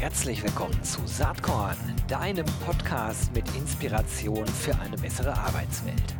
Herzlich willkommen zu Saatkorn, deinem Podcast mit Inspiration für eine bessere Arbeitswelt.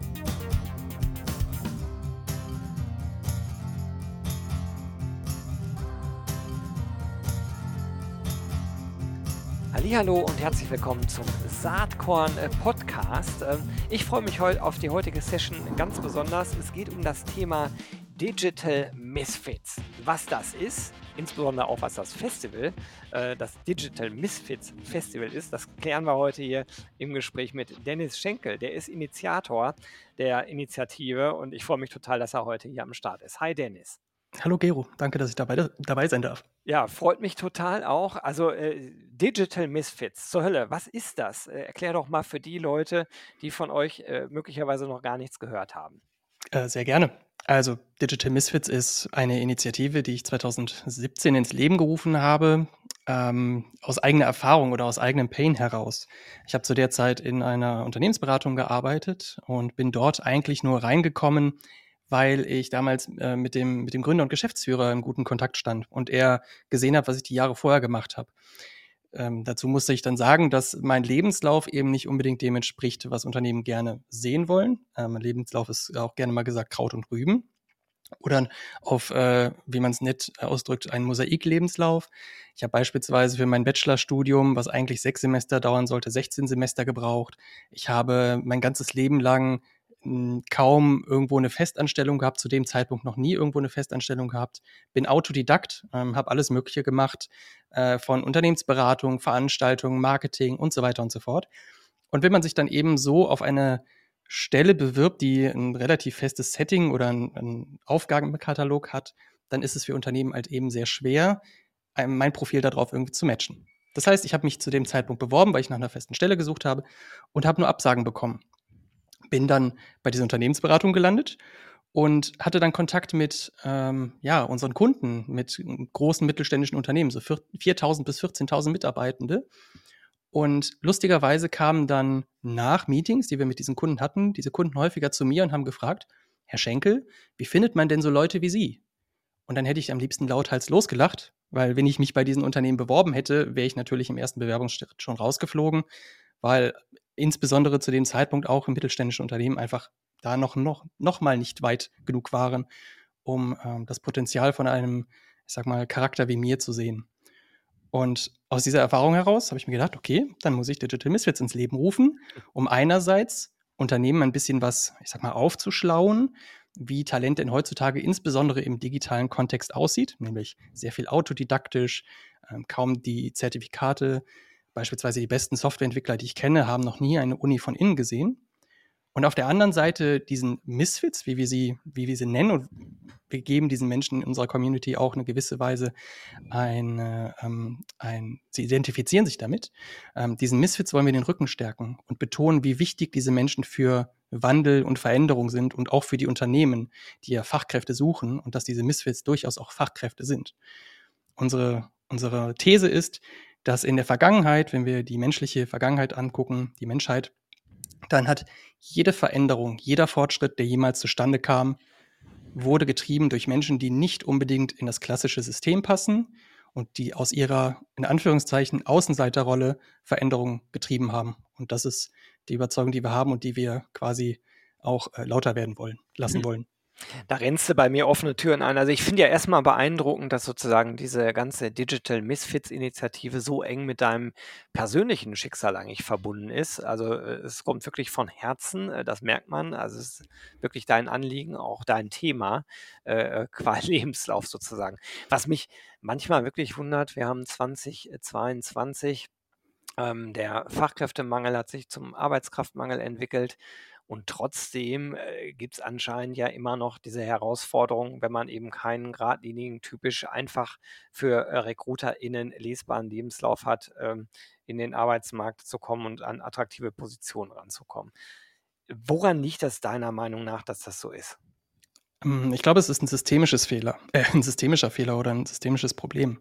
Hallo und herzlich willkommen zum Saatkorn Podcast. Ähm, ich freue mich heute auf die heutige Session ganz besonders. Es geht um das Thema Digital Misfits. Was das ist, insbesondere auch was das Festival, äh, das Digital Misfits Festival ist, das klären wir heute hier im Gespräch mit Dennis Schenkel. Der ist Initiator der Initiative und ich freue mich total, dass er heute hier am Start ist. Hi Dennis. Hallo Gero, danke, dass ich dabei, dabei sein darf. Ja, freut mich total auch. Also äh, Digital Misfits, zur Hölle, was ist das? Äh, erklär doch mal für die Leute, die von euch äh, möglicherweise noch gar nichts gehört haben. Äh, sehr gerne. Also Digital Misfits ist eine Initiative, die ich 2017 ins Leben gerufen habe, ähm, aus eigener Erfahrung oder aus eigenem Pain heraus. Ich habe zu der Zeit in einer Unternehmensberatung gearbeitet und bin dort eigentlich nur reingekommen, weil ich damals äh, mit, dem, mit dem Gründer und Geschäftsführer im guten Kontakt stand und er gesehen hat, was ich die Jahre vorher gemacht habe. Ähm, dazu musste ich dann sagen, dass mein Lebenslauf eben nicht unbedingt dem entspricht, was Unternehmen gerne sehen wollen. Äh, mein Lebenslauf ist auch gerne mal gesagt Kraut und Rüben. Oder auf, äh, wie man es nett ausdrückt, einen Mosaik-Lebenslauf. Ich habe beispielsweise für mein Bachelorstudium, was eigentlich sechs Semester dauern sollte, 16 Semester gebraucht. Ich habe mein ganzes Leben lang kaum irgendwo eine Festanstellung gehabt, zu dem Zeitpunkt noch nie irgendwo eine Festanstellung gehabt, bin Autodidakt, ähm, habe alles Mögliche gemacht, äh, von Unternehmensberatung, Veranstaltungen, Marketing und so weiter und so fort. Und wenn man sich dann eben so auf eine Stelle bewirbt, die ein relativ festes Setting oder einen Aufgabenkatalog hat, dann ist es für Unternehmen halt eben sehr schwer, mein Profil darauf irgendwie zu matchen. Das heißt, ich habe mich zu dem Zeitpunkt beworben, weil ich nach einer festen Stelle gesucht habe und habe nur Absagen bekommen bin dann bei dieser Unternehmensberatung gelandet und hatte dann Kontakt mit ähm, ja, unseren Kunden, mit großen mittelständischen Unternehmen, so 4.000 bis 14.000 Mitarbeitende. Und lustigerweise kamen dann nach Meetings, die wir mit diesen Kunden hatten, diese Kunden häufiger zu mir und haben gefragt, Herr Schenkel, wie findet man denn so Leute wie Sie? Und dann hätte ich am liebsten lauthals losgelacht, weil wenn ich mich bei diesen Unternehmen beworben hätte, wäre ich natürlich im ersten Bewerbungsschritt schon rausgeflogen, weil insbesondere zu dem Zeitpunkt auch im mittelständischen Unternehmen einfach da noch, noch, noch mal nicht weit genug waren, um ähm, das Potenzial von einem, ich sag mal, Charakter wie mir zu sehen. Und aus dieser Erfahrung heraus habe ich mir gedacht, okay, dann muss ich Digital Misfits ins Leben rufen, um einerseits Unternehmen ein bisschen was, ich sag mal, aufzuschlauen, wie Talent denn heutzutage insbesondere im digitalen Kontext aussieht, nämlich sehr viel autodidaktisch, ähm, kaum die Zertifikate Beispielsweise die besten Softwareentwickler, die ich kenne, haben noch nie eine Uni von innen gesehen. Und auf der anderen Seite diesen Misfits, wie wir sie, wie wir sie nennen, und wir geben diesen Menschen in unserer Community auch eine gewisse Weise ein, ähm, ein sie identifizieren sich damit. Ähm, diesen Misfits wollen wir den Rücken stärken und betonen, wie wichtig diese Menschen für Wandel und Veränderung sind und auch für die Unternehmen, die ja Fachkräfte suchen und dass diese Misfits durchaus auch Fachkräfte sind. Unsere, unsere These ist, dass in der Vergangenheit, wenn wir die menschliche Vergangenheit angucken, die Menschheit, dann hat jede Veränderung, jeder Fortschritt, der jemals zustande kam, wurde getrieben durch Menschen, die nicht unbedingt in das klassische System passen und die aus ihrer, in Anführungszeichen, Außenseiterrolle Veränderungen getrieben haben. Und das ist die Überzeugung, die wir haben und die wir quasi auch äh, lauter werden wollen, lassen mhm. wollen. Da rennst du bei mir offene Türen ein. Also ich finde ja erstmal beeindruckend, dass sozusagen diese ganze Digital Misfits-Initiative so eng mit deinem persönlichen Schicksal eigentlich verbunden ist. Also äh, es kommt wirklich von Herzen, äh, das merkt man. Also es ist wirklich dein Anliegen, auch dein Thema, äh, qua Lebenslauf sozusagen. Was mich manchmal wirklich wundert, wir haben 2022, ähm, der Fachkräftemangel hat sich zum Arbeitskraftmangel entwickelt. Und trotzdem äh, gibt es anscheinend ja immer noch diese Herausforderung, wenn man eben keinen geradlinigen, typisch einfach für äh, RecruiterInnen lesbaren Lebenslauf hat, ähm, in den Arbeitsmarkt zu kommen und an attraktive Positionen ranzukommen. Woran liegt das deiner Meinung nach, dass das so ist? Hm, ich glaube, es ist ein systemisches Fehler, äh, ein systemischer Fehler oder ein systemisches Problem.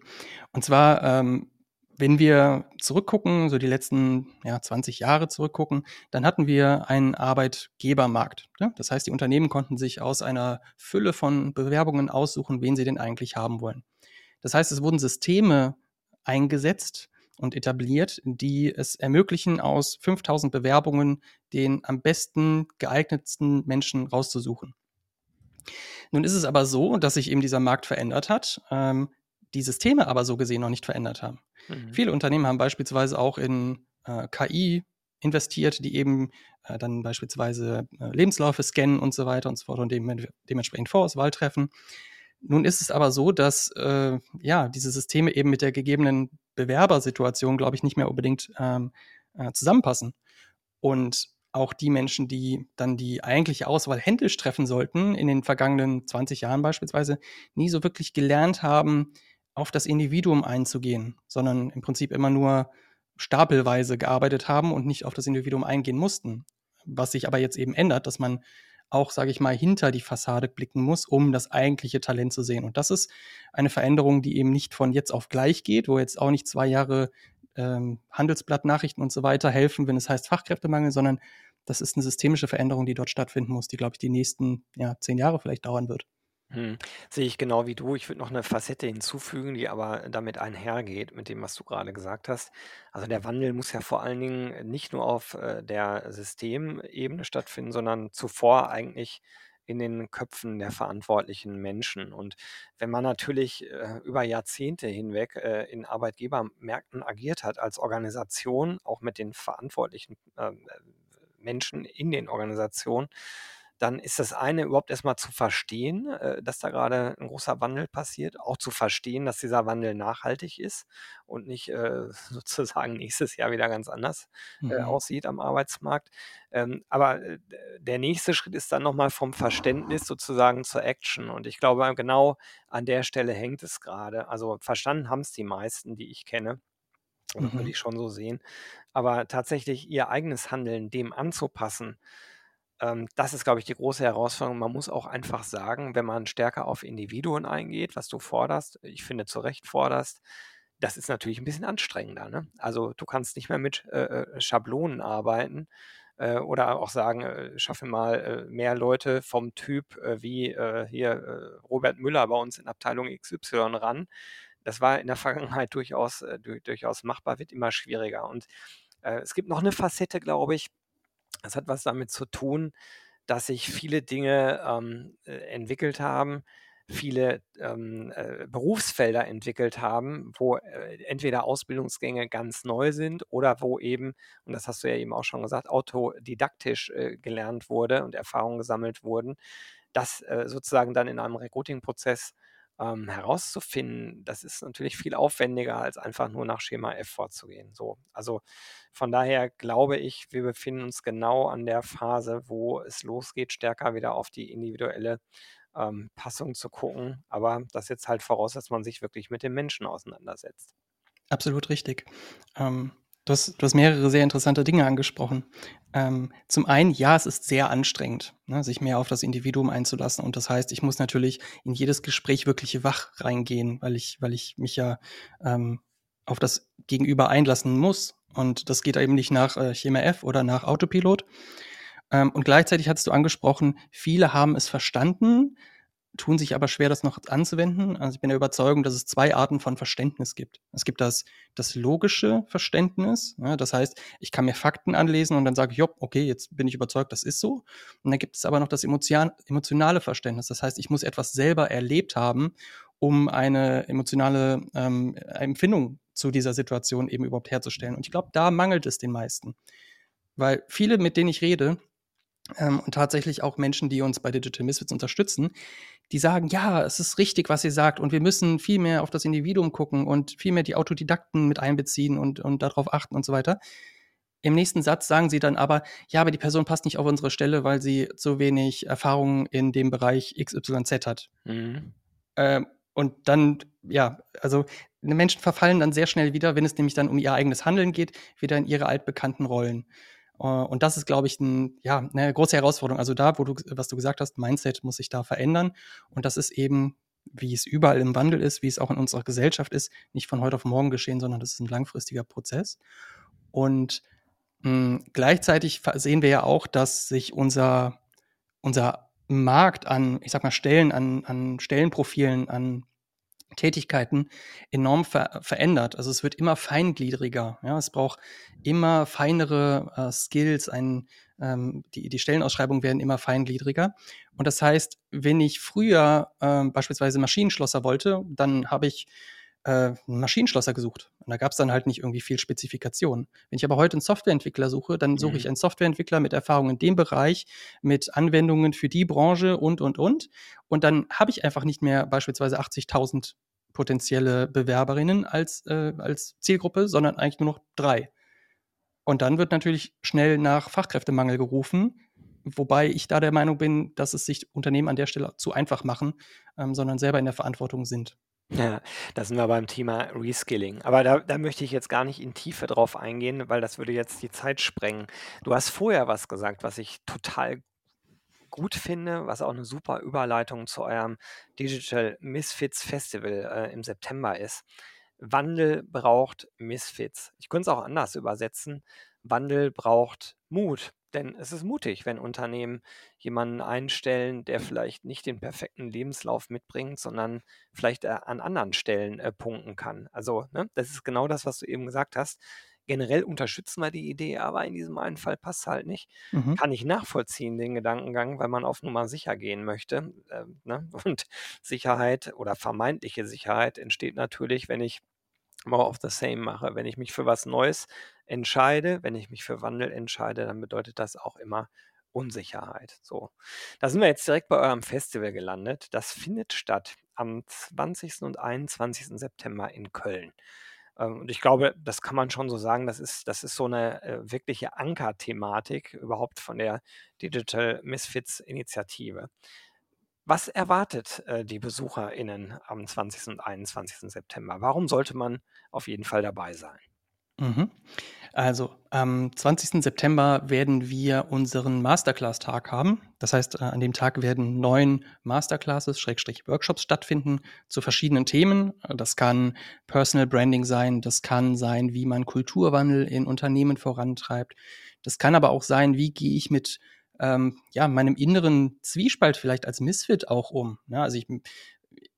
Und zwar ähm, wenn wir zurückgucken, so die letzten ja, 20 Jahre zurückgucken, dann hatten wir einen Arbeitgebermarkt. Ja? Das heißt, die Unternehmen konnten sich aus einer Fülle von Bewerbungen aussuchen, wen sie denn eigentlich haben wollen. Das heißt, es wurden Systeme eingesetzt, und etabliert, die es ermöglichen, aus 5000 Bewerbungen den am besten geeignetsten Menschen rauszusuchen. Nun ist es aber so, dass sich eben dieser Markt verändert hat, ähm, die Systeme aber so gesehen noch nicht verändert haben. Mhm. Viele Unternehmen haben beispielsweise auch in äh, KI investiert, die eben äh, dann beispielsweise äh, Lebensläufe scannen und so weiter und so fort und dem, dementsprechend Vorauswahl treffen. Nun ist es aber so, dass äh, ja diese Systeme eben mit der gegebenen Bewerbersituation, glaube ich, nicht mehr unbedingt ähm, äh, zusammenpassen. Und auch die Menschen, die dann die eigentliche Auswahl händisch treffen sollten, in den vergangenen 20 Jahren beispielsweise, nie so wirklich gelernt haben, auf das Individuum einzugehen, sondern im Prinzip immer nur stapelweise gearbeitet haben und nicht auf das Individuum eingehen mussten. Was sich aber jetzt eben ändert, dass man auch, sage ich mal, hinter die Fassade blicken muss, um das eigentliche Talent zu sehen. Und das ist eine Veränderung, die eben nicht von jetzt auf gleich geht, wo jetzt auch nicht zwei Jahre ähm, Handelsblatt-Nachrichten und so weiter helfen, wenn es heißt Fachkräftemangel, sondern das ist eine systemische Veränderung, die dort stattfinden muss, die, glaube ich, die nächsten ja, zehn Jahre vielleicht dauern wird. Hm. Sehe ich genau wie du. Ich würde noch eine Facette hinzufügen, die aber damit einhergeht mit dem, was du gerade gesagt hast. Also, der Wandel muss ja vor allen Dingen nicht nur auf, äh, der Systemebene stattfinden, sondern zuvor eigentlich in den Köpfen der verantwortlichen Menschen. Und wenn man natürlich, äh, über Jahrzehnte hinweg, äh, in Arbeitgebermärkten agiert hat als Organisation, auch mit den verantwortlichen, ähm, äh, Menschen in den Organisationen, dann ist das eine überhaupt erstmal zu verstehen, äh, dass da gerade ein großer Wandel passiert, auch zu verstehen, dass dieser Wandel nachhaltig ist und nicht äh, sozusagen nächstes Jahr wieder ganz anders äh, mhm. aussieht am Arbeitsmarkt. Ähm, aber der nächste Schritt ist dann nochmal vom Verständnis sozusagen zur Action. Und ich glaube, genau an der Stelle hängt es gerade. Also verstanden haben es die meisten, die ich kenne. Mhm. Würde ich schon so sehen. Aber tatsächlich ihr eigenes Handeln dem anzupassen, ähm, das ist, glaube ich, die große Herausforderung. Man muss auch einfach sagen, wenn man stärker auf Individuen eingeht, was du forderst, ich finde zu Recht forderst, das ist natürlich ein bisschen anstrengender. Ne? Also du kannst nicht mehr mit äh, äh Schablonen arbeiten äh, oder auch sagen, äh, schaffe mal äh, mehr Leute vom Typ äh, wie hier Robert Müller bei uns in Abteilung XY ran. Das war in der Vergangenheit durchaus, durchaus machbar, wird immer schwieriger. Und es gibt noch eine Facette, glaube ich, das hat was damit zu tun, dass sich viele Dinge ähm, äh, entwickelt haben, viele ähm, äh, Berufsfelder entwickelt haben, wo äh, entweder Ausbildungsgänge ganz neu sind oder wo eben, und das hast du ja eben auch schon gesagt, autodidaktisch äh, gelernt wurde und Erfahrungen gesammelt wurden, das sozusagen dann in einem Recruiting-Prozess ähm, herauszufinden, das ist natürlich viel aufwendiger, als einfach nur nach Schema F vorzugehen. So, also von daher glaube ich, wir befinden uns genau an der Phase, wo es losgeht, stärker wieder auf die individuelle ähm, Passung zu gucken. Aber das setzt halt voraus, dass man sich wirklich mit den Menschen auseinandersetzt. Absolut richtig. Ähm, Du hast, du hast mehrere sehr interessante Dinge angesprochen. Ähm, zum einen, ja, es ist sehr anstrengend, ne, sich mehr auf das Individuum einzulassen. Und das heißt, ich muss natürlich in jedes Gespräch wirklich wach reingehen, weil ich, weil ich mich ja ähm, auf das Gegenüber einlassen muss. Und das geht eben nicht nach äh, Schema F oder nach Autopilot. Ähm, und gleichzeitig hattest du angesprochen, viele haben es verstanden, tun sich aber schwer, das noch anzuwenden. Also ich bin der Überzeugung, dass es zwei Arten von Verständnis gibt. Es gibt das, das logische Verständnis. Ja, das heißt, ich kann mir Fakten anlesen und dann sage ich, jo, okay, jetzt bin ich überzeugt, das ist so. Und dann gibt es aber noch das emotionale Verständnis. Das heißt, ich muss etwas selber erlebt haben, um eine emotionale ähm, Empfindung zu dieser Situation eben überhaupt herzustellen. Und ich glaube, da mangelt es den meisten. Weil viele, mit denen ich rede, ähm, und tatsächlich auch Menschen, die uns bei Digital Misfits unterstützen, die sagen, ja, es ist richtig, was ihr sagt und wir müssen viel mehr auf das Individuum gucken und viel mehr die Autodidakten mit einbeziehen und, und darauf achten und so weiter. Im nächsten Satz sagen sie dann aber, ja, aber die Person passt nicht auf unsere Stelle, weil sie zu wenig Erfahrung in dem Bereich XYZ hat. Mhm. Ähm, und dann, ja, also Menschen verfallen dann sehr schnell wieder, wenn es nämlich dann um ihr eigenes Handeln geht, wieder in ihre altbekannten Rollen. Äh, und das ist, glaube ich, ein, ja, eine große Herausforderung. Also da, wo du, was du gesagt hast, Mindset muss sich da verändern. Und das ist eben, wie es überall im Wandel ist, wie es auch in unserer Gesellschaft ist, nicht von heute auf morgen geschehen, sondern das ist ein langfristiger Prozess. Und mh, hm, gleichzeitig sehen wir ja auch, dass sich unser, unser Markt an, ich sag mal, Stellen, an, an Stellenprofilen, an Tätigkeiten enorm ver verändert. Also es wird immer feingliedriger. Ja? Es braucht immer feinere äh, Skills, ein, ähm, die, die Stellenausschreibungen werden immer feingliedriger. Und das heißt, wenn ich früher äh, beispielsweise Maschinenschlosser wollte, dann habe ich äh, einen Maschinenschlosser gesucht. Und da gab es dann halt nicht irgendwie viel Spezifikation. Wenn ich aber heute einen Softwareentwickler suche, dann suche mhm. ich einen Softwareentwickler mit Erfahrung in dem Bereich, mit Anwendungen für die Branche und, und, und. Und dann habe ich einfach nicht mehr beispielsweise 80.000 potenzielle Bewerberinnen als, äh, als Zielgruppe, sondern eigentlich nur noch drei. Und dann wird natürlich schnell nach Fachkräftemangel gerufen, wobei ich da der Meinung bin, dass es sich Unternehmen an der Stelle zu einfach machen, ähm, sondern selber in der Verantwortung sind. Ja, da sind wir beim Thema Reskilling. Aber da, da möchte ich jetzt gar nicht in Tiefe drauf eingehen, weil das würde jetzt die Zeit sprengen. Du hast vorher was gesagt, was ich total gut finde, was auch eine super Überleitung zu eurem Digital Misfits Festival äh, im September ist. Wandel braucht Misfits. Ich könnte es auch anders übersetzen. Wandel braucht Mut. Denn es ist mutig, wenn Unternehmen jemanden einstellen, der vielleicht nicht den perfekten Lebenslauf mitbringt, sondern vielleicht äh, an anderen Stellen äh, punkten kann. Also, ne, das ist genau das, was du eben gesagt hast. Generell unterstützen wir die Idee, aber in diesem einen Fall passt es halt nicht. Mhm. Kann ich nachvollziehen, den Gedankengang, weil man auf Nummer sicher gehen möchte. Äh, ne? Und Sicherheit oder vermeintliche Sicherheit entsteht natürlich, wenn ich more of the same mache. Wenn ich mich für was Neues entscheide, wenn ich mich für Wandel entscheide, dann bedeutet das auch immer Unsicherheit. So, da sind wir jetzt direkt bei eurem Festival gelandet. Das findet statt am 20. und 21. September in Köln. Ähm, und ich glaube, das kann man schon so sagen, das ist, das ist so eine äh, wirkliche Ankerthematik überhaupt von der Digital Misfits Initiative. Was erwartet äh, die BesucherInnen am 20. und 21. September? Warum sollte man auf jeden Fall dabei sein? Mhm. Also am 20. September werden wir unseren Masterclass-Tag haben. Das heißt, äh, an dem Tag werden neun Masterclasses, Schrägstrich Workshops stattfinden zu verschiedenen Themen. Das kann Personal Branding sein, das kann sein, wie man Kulturwandel in Unternehmen vorantreibt. Das kann aber auch sein, wie gehe ich mit ähm, ja, meinem inneren Zwiespalt vielleicht als Misfit auch um. Ja, ne? also ich,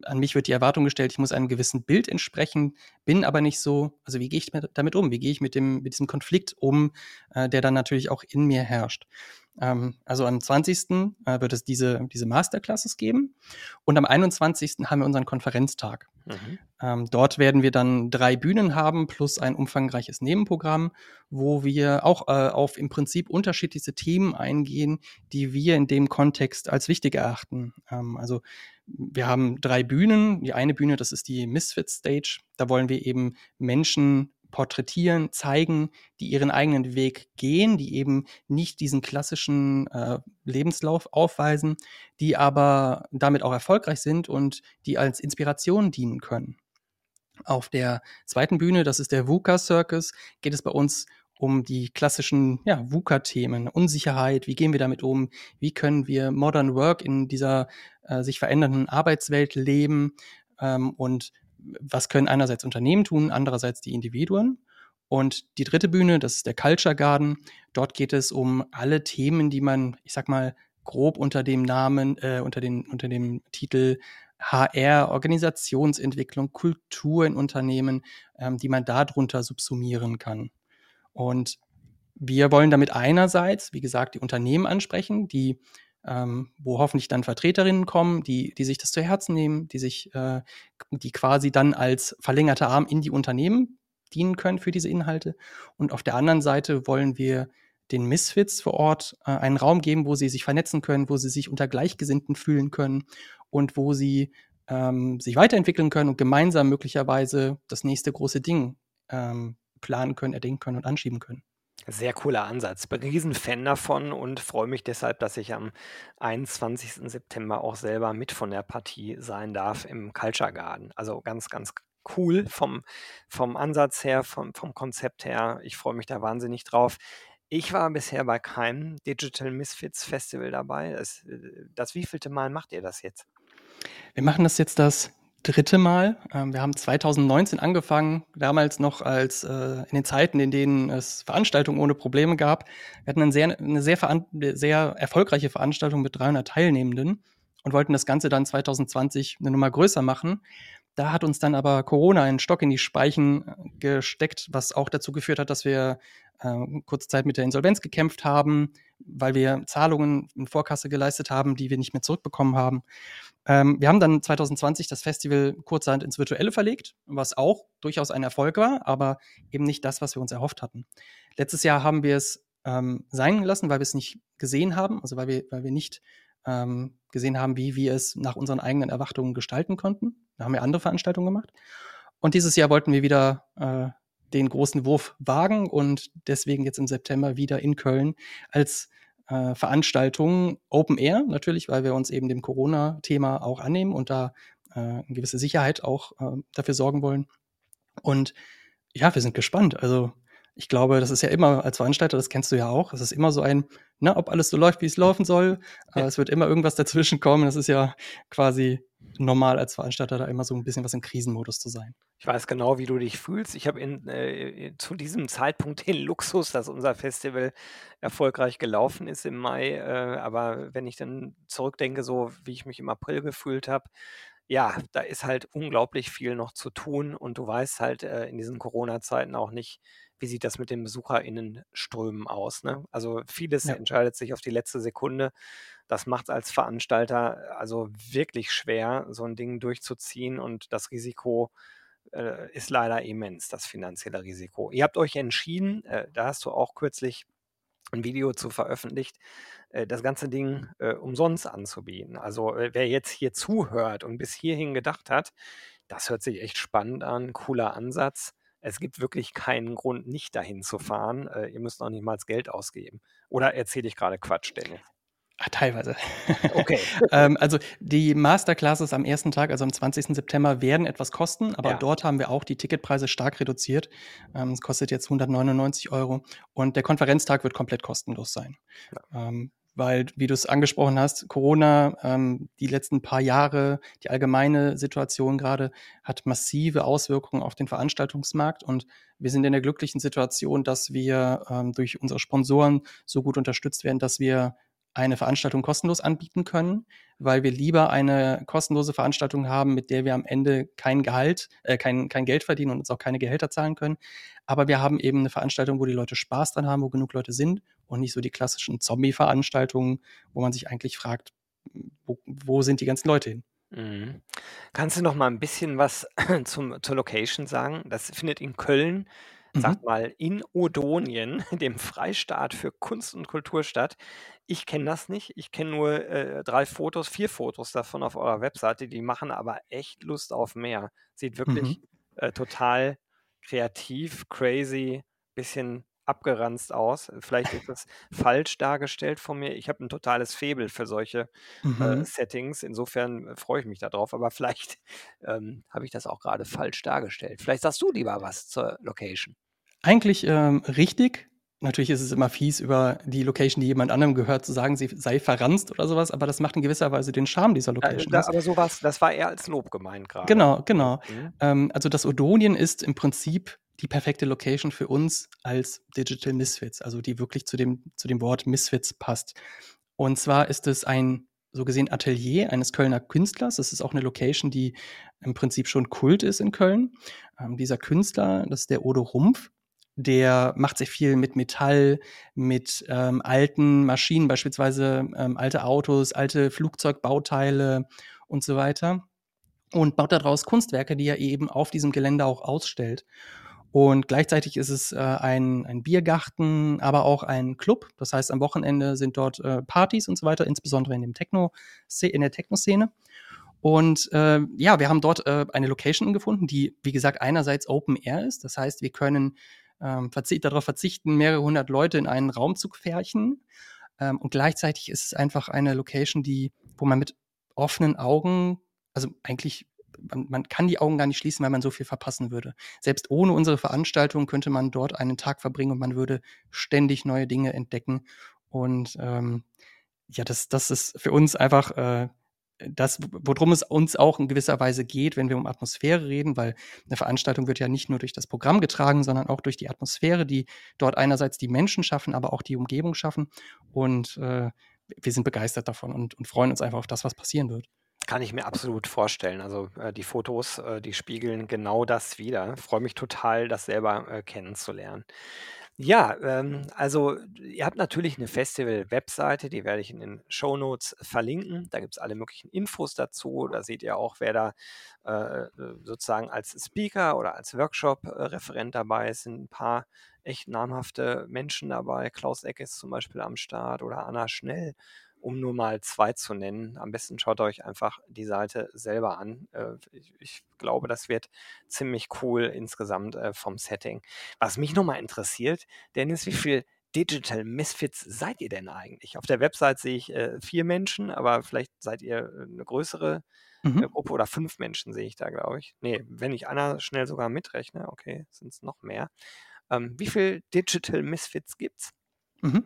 an mich wird die Erwartung gestellt, ich muss einem gewissen Bild entsprechen, bin aber nicht so, also wie gehe ich damit um? Wie gehe ich mit, dem, mit diesem Konflikt um, äh, der dann natürlich auch in mir herrscht? Ähm, also am 20. Äh, wird es diese, diese Masterclasses geben und am 21. haben wir unseren Konferenztag. Mhm. Ähm, dort werden wir dann drei Bühnen haben plus ein umfangreiches Nebenprogramm, wo wir auch äh, auf im Prinzip unterschiedlichste Themen eingehen, die wir in dem Kontext als wichtig erachten. Ähm, also wir haben drei Bühnen. Die eine Bühne, das ist die Misfit Stage. Da wollen wir eben Menschen porträtieren, zeigen, die ihren eigenen Weg gehen, die eben nicht diesen klassischen äh, Lebenslauf aufweisen, die aber damit auch erfolgreich sind und die als Inspiration dienen können. Auf der zweiten Bühne, das ist der VUCA Circus, geht es bei uns um die klassischen ja, VUCA-Themen, Unsicherheit, wie gehen wir damit um, wie können wir Modern Work in dieser äh, sich verändernden Arbeitswelt leben? Ähm, und was können einerseits Unternehmen tun, andererseits die Individuen. Und die dritte Bühne, das ist der Culture Garden. Dort geht es um alle Themen, die man, ich sag mal, grob unter dem Namen, äh, unter, den, unter dem Titel HR, Organisationsentwicklung, Kultur in Unternehmen, ähm, die man darunter subsumieren kann. Und wir wollen damit einerseits, wie gesagt, die Unternehmen ansprechen, die ähm, wo hoffentlich dann Vertreterinnen kommen, die, die sich das zu Herzen nehmen, die sich, äh, die quasi dann als verlängerter Arm in die Unternehmen dienen können für diese Inhalte. Und auf der anderen Seite wollen wir den Misfits vor Ort äh, einen Raum geben, wo sie sich vernetzen können, wo sie sich unter Gleichgesinnten fühlen können und wo sie ähm, sich weiterentwickeln können und gemeinsam möglicherweise das nächste große Ding ähm, planen können, erdenken können und anschieben können. Sehr cooler Ansatz. Bin Riesenfan davon und freue mich deshalb, dass ich am 21. September auch selber mit von der Partie sein darf im Culture Garden. Also ganz, ganz cool vom, vom Ansatz her, vom, vom Konzept her. Ich freue mich da wahnsinnig drauf. Ich war bisher bei keinem Digital Misfits Festival dabei. Das, das wievielte Mal macht ihr das jetzt? Wir machen das jetzt das dritte Mal. Ähm, wir haben 2019 angefangen, damals noch als äh, in den Zeiten, in denen es Veranstaltungen ohne Probleme gab. Wir hatten eine sehr, eine sehr, sehr erfolgreiche Veranstaltung mit 300 Teilnehmenden und wollten das Ganze dann 2020 eine Nummer größer machen. Da hat uns dann aber Corona einen Stock in die Speichen äh, gesteckt, was auch dazu geführt hat, dass wir äh, kurze Zeit mit der Insolvenz gekämpft haben, weil wir Zahlungen in Vorkasse geleistet haben, die wir nicht mehr zurückbekommen haben. Ähm, wir haben dann 2020 das Festival kurzerhand ins Virtuelle verlegt, was auch durchaus ein Erfolg war, aber eben nicht das, was wir uns erhofft hatten. Letztes Jahr haben wir es ähm, sein gelassen, weil wir es nicht gesehen haben, also weil wir, weil wir nicht ähm, gesehen haben, wie wir es nach unseren eigenen Erwartungen gestalten konnten. Da haben wir andere Veranstaltungen gemacht. Und dieses Jahr wollten wir wieder äh, den großen Wurf wagen und deswegen jetzt im September wieder in Köln als äh, Veranstaltung Open Air, natürlich, weil wir uns eben dem Corona-Thema auch annehmen und da äh, eine gewisse Sicherheit auch äh, dafür sorgen wollen. Und ja, wir sind gespannt. Also ich glaube, das ist ja immer als Veranstalter, das kennst du ja auch, es ist immer so ein, na, ob alles so läuft, wie es laufen soll. Aber es wird immer irgendwas dazwischen kommen. Das ist ja quasi normal als Veranstalter da immer so ein bisschen was im Krisenmodus zu sein. Ich weiß genau, wie du dich fühlst. Ich habe äh, zu diesem Zeitpunkt den Luxus, dass unser Festival erfolgreich gelaufen ist im Mai. Äh, aber wenn ich dann zurückdenke, so wie ich mich im April gefühlt habe, ja, da ist halt unglaublich viel noch zu tun und du weißt halt äh, in diesen Corona-Zeiten auch nicht, wie sieht das mit den BesucherInnenströmen aus. Ne? Also vieles ja. entscheidet sich auf die letzte Sekunde. Das macht es als Veranstalter also wirklich schwer, so ein Ding durchzuziehen und das Risiko äh, ist leider immens, das finanzielle Risiko. Ihr habt euch entschieden, äh, da hast du auch kürzlich ein Video zu veröffentlicht, äh, das ganze Ding äh, umsonst anzubieten. Also äh, wer jetzt hier zuhört und bis hierhin gedacht hat, das hört sich echt spannend an, cooler Ansatz es gibt wirklich keinen Grund, nicht dahin zu fahren. Ihr müsst noch nicht mal Geld ausgeben. Oder erzähle ich gerade Quatsch, Daniel? Ah, teilweise. Okay. ähm, also die Masterclasses am ersten Tag, also am 20. September, werden etwas kosten, aber ja. dort haben wir auch die Ticketpreise stark reduziert. Ähm, es kostet jetzt 199 Euro und der Konferenztag wird komplett kostenlos sein. Ja. Ähm, weil, wie du es angesprochen hast, Corona, ähm, die letzten paar Jahre, die allgemeine Situation gerade hat massive Auswirkungen auf den Veranstaltungsmarkt und wir sind in der glücklichen Situation, dass wir ähm, durch unsere Sponsoren so gut unterstützt werden, dass wir eine Veranstaltung kostenlos anbieten können, weil wir lieber eine kostenlose Veranstaltung haben, mit der wir am Ende kein Gehalt, äh, kein, kein Geld verdienen und uns auch keine Gehälter zahlen können. Aber wir haben eben eine Veranstaltung, wo die Leute Spaß dran haben, wo genug Leute sind und nicht so die klassischen Zombie-Veranstaltungen, wo man sich eigentlich fragt, wo, wo sind die ganzen Leute hin? Mhm. Kannst du noch mal ein bisschen was zum, zur Location sagen? Das findet in Köln Mhm. Sagt mal, in Odonien, dem Freistaat für Kunst und Kultur statt. Ich kenne das nicht. Ich kenne nur äh, drei Fotos, vier Fotos davon auf eurer Webseite. Die machen aber echt Lust auf mehr. Sieht wirklich Mhm. äh, total kreativ, crazy, bisschen abgeranzt aus. Vielleicht ist das falsch dargestellt von mir. Ich habe ein totales Faible für solche äh, mhm. Settings. Insofern äh, freue ich mich darauf. Aber vielleicht ähm, habe ich das auch gerade falsch dargestellt. Vielleicht sagst du lieber was zur Location. Eigentlich ähm, richtig. Natürlich ist es immer fies, über die Location, die jemand anderem gehört, zu sagen, sie sei verranzt oder sowas, aber das macht in gewisser Weise den Charme dieser Location. Ja, aber sowas, das war eher als Lob gemeint gerade. Genau, genau. Mhm. Ähm, also das Odonien ist im Prinzip die perfekte Location für uns als Digital Misfits, also die wirklich zu dem, zu dem Wort Misfits passt. Und zwar ist es ein so gesehen Atelier eines Kölner Künstlers. Das ist auch eine Location, die im Prinzip schon Kult ist in Köln. Ähm, dieser Künstler, das ist der Odo Rumpf, der macht sehr viel mit Metall, mit ähm, alten Maschinen, beispielsweise ähm, alte Autos, alte Flugzeugbauteile und so weiter. Und baut daraus Kunstwerke, die er eben auf diesem Gelände auch ausstellt. Und gleichzeitig ist es äh, ein, ein Biergarten, aber auch ein Club. Das heißt, am Wochenende sind dort äh, Partys und so weiter, insbesondere in dem Techno, in der Techno-Szene. Und äh, ja, wir haben dort äh, eine Location gefunden, die, wie gesagt, einerseits Open Air ist. Das heißt, wir können ähm, verzi darauf verzichten, mehrere hundert Leute in einen Raum zu pferchen. Ähm, und gleichzeitig ist es einfach eine Location, die, wo man mit offenen Augen, also eigentlich man, man, kann die Augen gar nicht schließen, weil man so viel verpassen würde. Selbst ohne unsere Veranstaltung könnte man dort einen Tag verbringen und man würde ständig neue Dinge entdecken. Und ähm, ja, das, das ist für uns einfach äh, das, worum es uns auch in gewisser Weise geht, wenn wir um Atmosphäre reden, weil eine Veranstaltung wird ja nicht nur durch das Programm getragen, sondern auch durch die Atmosphäre, die dort einerseits die Menschen schaffen, aber auch die Umgebung schaffen. Und äh, wir sind begeistert davon und, und freuen uns einfach auf das, was passieren wird. Kann ich mir absolut vorstellen. Also, äh, die Fotos, äh, die spiegeln genau das wider. Freue mich total, das selber, äh, kennenzulernen. Ja, ähm, also, ihr habt natürlich 'ne Festival-Webseite, die werde ich in den Shownotes verlinken. Da gibt's alle möglichen Infos dazu. Da seht ihr auch, wer da, äh, sozusagen als Speaker oder als Workshop äh, dabei ist. Sind 'n paar echt namhafte Menschen dabei. Klaus Eck ist zum Beispiel am Start oder Anna Schnell, um nur mal 2 zu nennen. Am besten schaut euch einfach die Seite selber an. Äh, ich glaube, das wird ziemlich cool insgesamt, äh, vom Setting. Was mich noch mal interessiert, Dennis, wie viel Digital Misfits seid ihr denn eigentlich? Auf der Website sehe ich, äh, 4 Menschen, aber vielleicht seid ihr, äh, 'ne größere, Mhm. Gruppe oder 5 Menschen sehe ich da, glaube ich. Ne, wenn ich Anna Schnell sogar mitrechne, okay, sind's noch mehr. Ähm, wie viel Digital Misfits gibt's? Mhm.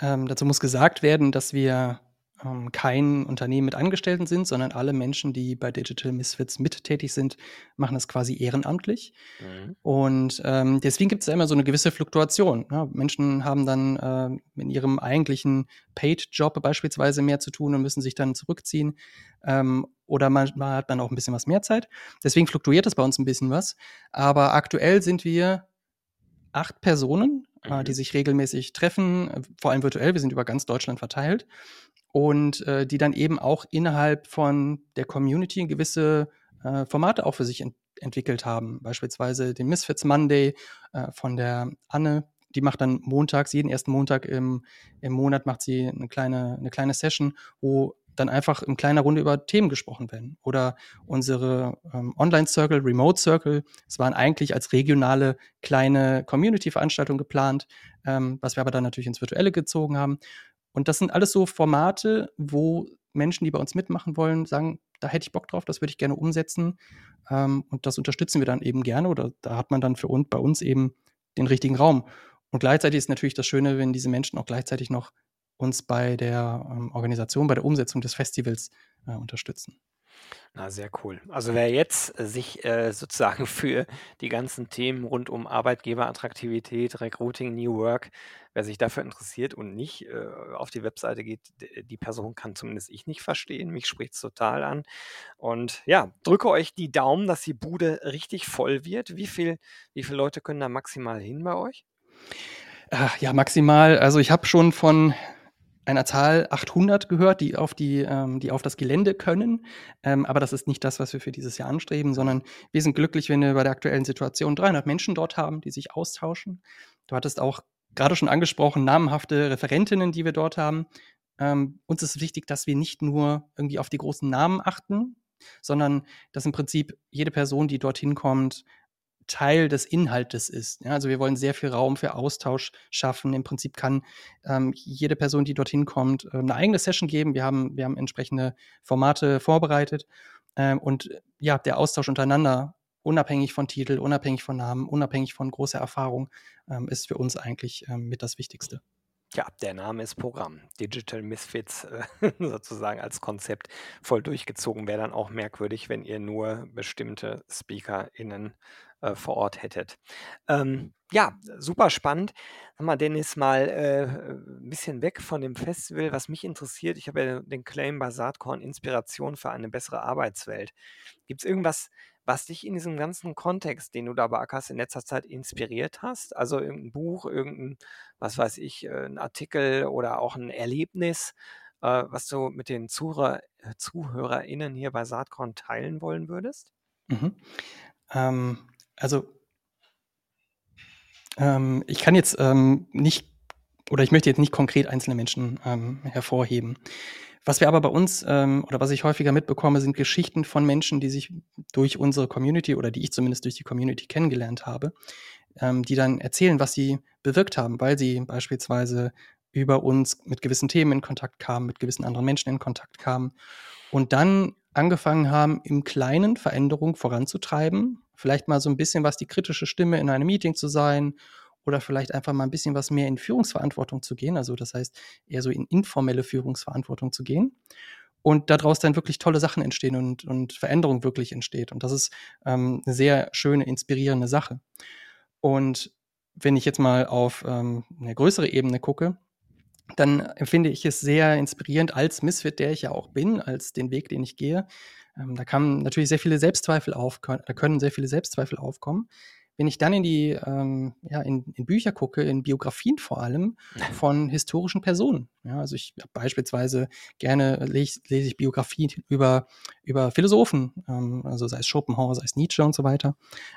Ähm, dazu muss gesagt werden, dass wir, ähm, kein Unternehmen mit Angestellten sind, sondern alle Menschen, die bei Digital Misfits mit tätig sind, machen das quasi ehrenamtlich. Mhm. Und, ähm, deswegen gibt's da immer so 'ne gewisse Fluktuation, ne? Menschen haben dann, ähm, in ihrem eigentlichen Paid-Job beispielsweise mehr zu tun und müssen sich dann zurückziehen. Ähm, oder manchmal hat man auch 'n bisschen was mehr Zeit. Deswegen fluktuiert das bei uns 'n bisschen was. Aber aktuell sind wir 8 Personen, äh, die Mhm. sich regelmäßig treffen, äh, vor allem virtuell. Wir sind über ganz Deutschland verteilt und, äh, die dann eben auch innerhalb von der Community gewisse, Formate auch für sich ent entwickelt haben. Beispielsweise den Misfits Monday, von der Anne. Die macht dann montags jeden 1. Montag im im Monat macht sie 'ne kleine 'ne kleine Session, wo dann einfach in kleiner Runde über Themen gesprochen werden. Oder unsere, ähm, Online-Circle, Remote Circle, es waren eigentlich als regionale kleine Community-Veranstaltungen geplant, ähm, was wir aber dann natürlich ins Virtuelle gezogen haben. Und das sind alles so Formate, wo Menschen, die bei uns mitmachen wollen, sagen: „Da hätte ich Bock drauf, das würde ich gerne umsetzen.“ Ähm, und das unterstützen wir dann eben gerne oder da hat man dann für un bei uns eben den richtigen Raum. Und gleichzeitig ist natürlich das Schöne, wenn diese Menschen auch gleichzeitig noch uns bei der, ähm, Organisation, bei der Umsetzung des Festivals, äh, unterstützen. Na, sehr cool. Also, wer jetzt äh, sich, äh, sozusagen für die ganzen Themen rund um Arbeitgeberattraktivität, Recruiting, New Work wer sich dafür interessiert und nicht, äh, auf die Webseite geht, die Person kann zumindest ich nicht verstehen. Mich spricht's total an. Und ja, drücke euch die Daumen, dass die Bude richtig voll wird. Wie viel wie viele Leute können da maximal hin bei euch? Äh, ja, maximal also, ich habe schon von einer Zahl 800 gehört, die auf die ähm, die auf das Gelände können. Ähm, aber das ist nicht das, was wir für dieses Jahr anstreben, sondern wir sind glücklich, wenn wir bei der aktuellen Situation 300 Menschen dort haben, die sich austauschen. Du hattest auch grade schon angesprochen, namenhafte Referentinnen, die wir dort haben. Ähm, uns ist wichtig, dass wir nicht nur irgendwie auf die großen Namen achten, sondern dass im Prinzip jede Person, die dorthin kommt, Teil des Inhaltes ist, ja? Also, wir wollen sehr viel Raum für Austausch schaffen. Im Prinzip kann, ähm, jede Person, die dorthin kommt, äh, 'ne eigene Session geben. Wir haben wir haben entsprechende Formate vorbereitet. Ähm, und ja, der Austausch untereinander, unabhängig von Titel, unabhängig von Namen, unabhängig von großer Erfahrung, ähm, ist für uns eigentlich, ähm, mit das Wichtigste. Ja, der Name ist Programm. Digital Misfits, äh, sozusagen als Konzept voll durchgezogen. Wäre dann auch merkwürdig, wenn ihr nur bestimmte SpeakerInnen, äh, vor Ort hättet. Ähm, ja, super spannend. Sag mal, Dennis, mal, äh, 'n bisschen weg von dem Festival. Was mich interessiert, ich habe ja den Claim bei Saatkorn „Inspiration für eine bessere Arbeitswelt“. Gibt's irgendwas, was dich in diesem ganzen Kontext, den du da beackerst, in letzter Zeit inspiriert hast? Also, irgend 'n Buch, irgend 'n, was weiß ich, äh, 'n Artikel oder auch 'n Erlebnis, äh, was du mit den Zuhörer äh, ZuhörerInnen hier bei Saatkorn teilen wollen würdest? Mhm. Ähm, also ähm, ich kann jetzt, ähm, nicht oder ich möchte jetzt nicht konkret einzelne Menschen, ähm, hervorheben. Was wir aber bei uns, ähm oder was ich häufiger mitbekomme, sind Geschichten von Menschen, die sich durch unsere Community oder die ich zumindest durch die Community kennengelernt habe, ähm, die dann erzählen, was sie bewirkt haben, weil sie beispielsweise über uns mit gewissen Themen in Kontakt kamen, mit gewissen anderen Menschen in Kontakt kamen und dann angefangen haben, im Kleinen Veränderung voranzutreiben. Vielleicht mal so 'n bisschen was die kritische Stimme in einem Meeting zu sein oder vielleicht einfach mal 'n bisschen was mehr in Führungsverantwortung zu gehen. Also, das heißt, eher so in informelle Führungsverantwortung zu gehen und da draus dann wirklich tolle Sachen entstehen und und Veränderung wirklich entsteht. Und das ist, ähm, 'ne sehr schöne, inspirierende Sache. Und wenn ich jetzt mal auf, ähm, 'ne größere Ebene gucke dann empfinde ich es sehr inspirierend als Misfit, der ich ja auch bin, als den Weg, den ich gehe. Ähm, da kamen natürlich sehr viele Selbstzweifel auf, da können sehr viele Selbstzweifel aufkommen. Wenn ich dann in die, ähm, ja, in, in, Bücher gucke, in Biografien vor allem von historischen Personen. Ja, also ich beispielsweise gerne lese, lese ich Biografien über, über Philosophen, ähm, also sei es Schopenhauer, sei es Nietzsche und so weiter,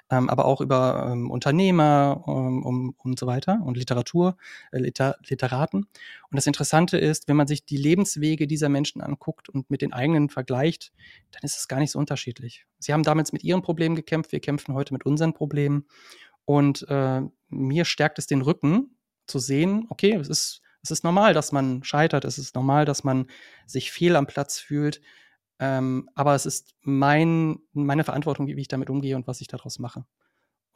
ähm, aber auch über ähm, Unternehmer um, um, und so weiter und Literatur, äh, Liter, Literaten. Und das Interessante ist, wenn man sich die Lebenswege dieser Menschen anguckt und mit den eigenen vergleicht, dann ist es gar nicht so unterschiedlich. Sie haben damals mit ihren Problemen gekämpft, wir kämpfen heute mit unseren Problemen. Und äh, mir stärkt es den Rücken zu sehen, okay, es ist, es ist normal, dass man scheitert, es ist normal, dass man sich fehl am Platz fühlt. Ähm, aber es ist mein, meine Verantwortung, wie ich damit umgehe und was ich daraus mache.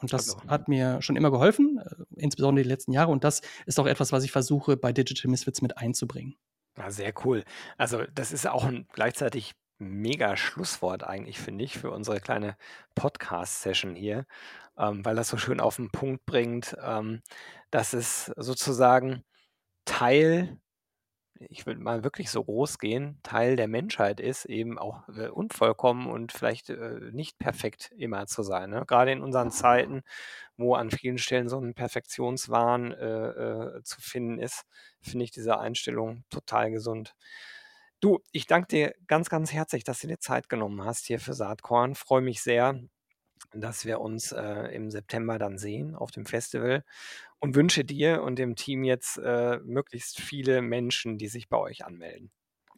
Und das also. hat mir schon immer geholfen, äh, insbesondere die letzten Jahre. Und das ist auch etwas, was ich versuche, bei Digital Misfits mit einzubringen. Ja, sehr cool. Also, das ist auch ein gleichzeitig mega Schlusswort eigentlich, finde ich, für unsere kleine Podcast-Session hier, ähm, weil das so schön auf den Punkt bringt, ähm, dass es sozusagen Teil ich würde mal wirklich so groß gehen, Teil der Menschheit ist, eben auch äh, unvollkommen und vielleicht äh, nicht perfekt immer zu sein. Ne? Gerade in unseren Zeiten, wo an vielen Stellen so ein Perfektionswahn äh, äh, zu finden ist, finde ich diese Einstellung total gesund. Du, ich danke dir ganz, ganz herzlich, dass du dir Zeit genommen hast hier für Saatkorn. Freue mich sehr, dass wir uns äh, im September dann sehen auf dem Festival und wünsche dir und dem Team jetzt äh, möglichst viele Menschen, die sich bei euch anmelden.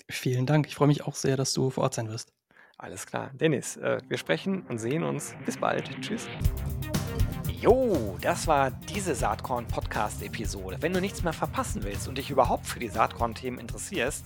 Vielen Dank. Ich freue mich auch sehr, dass du vor Ort sein wirst. Alles klar. Dennis, äh, wir sprechen und sehen uns. Bis bald. Tschüss. Jo, das war diese Saatkorn-Podcast-Episode. Wenn du nichts mehr verpassen willst und dich überhaupt für die Saatkorn-Themen interessierst,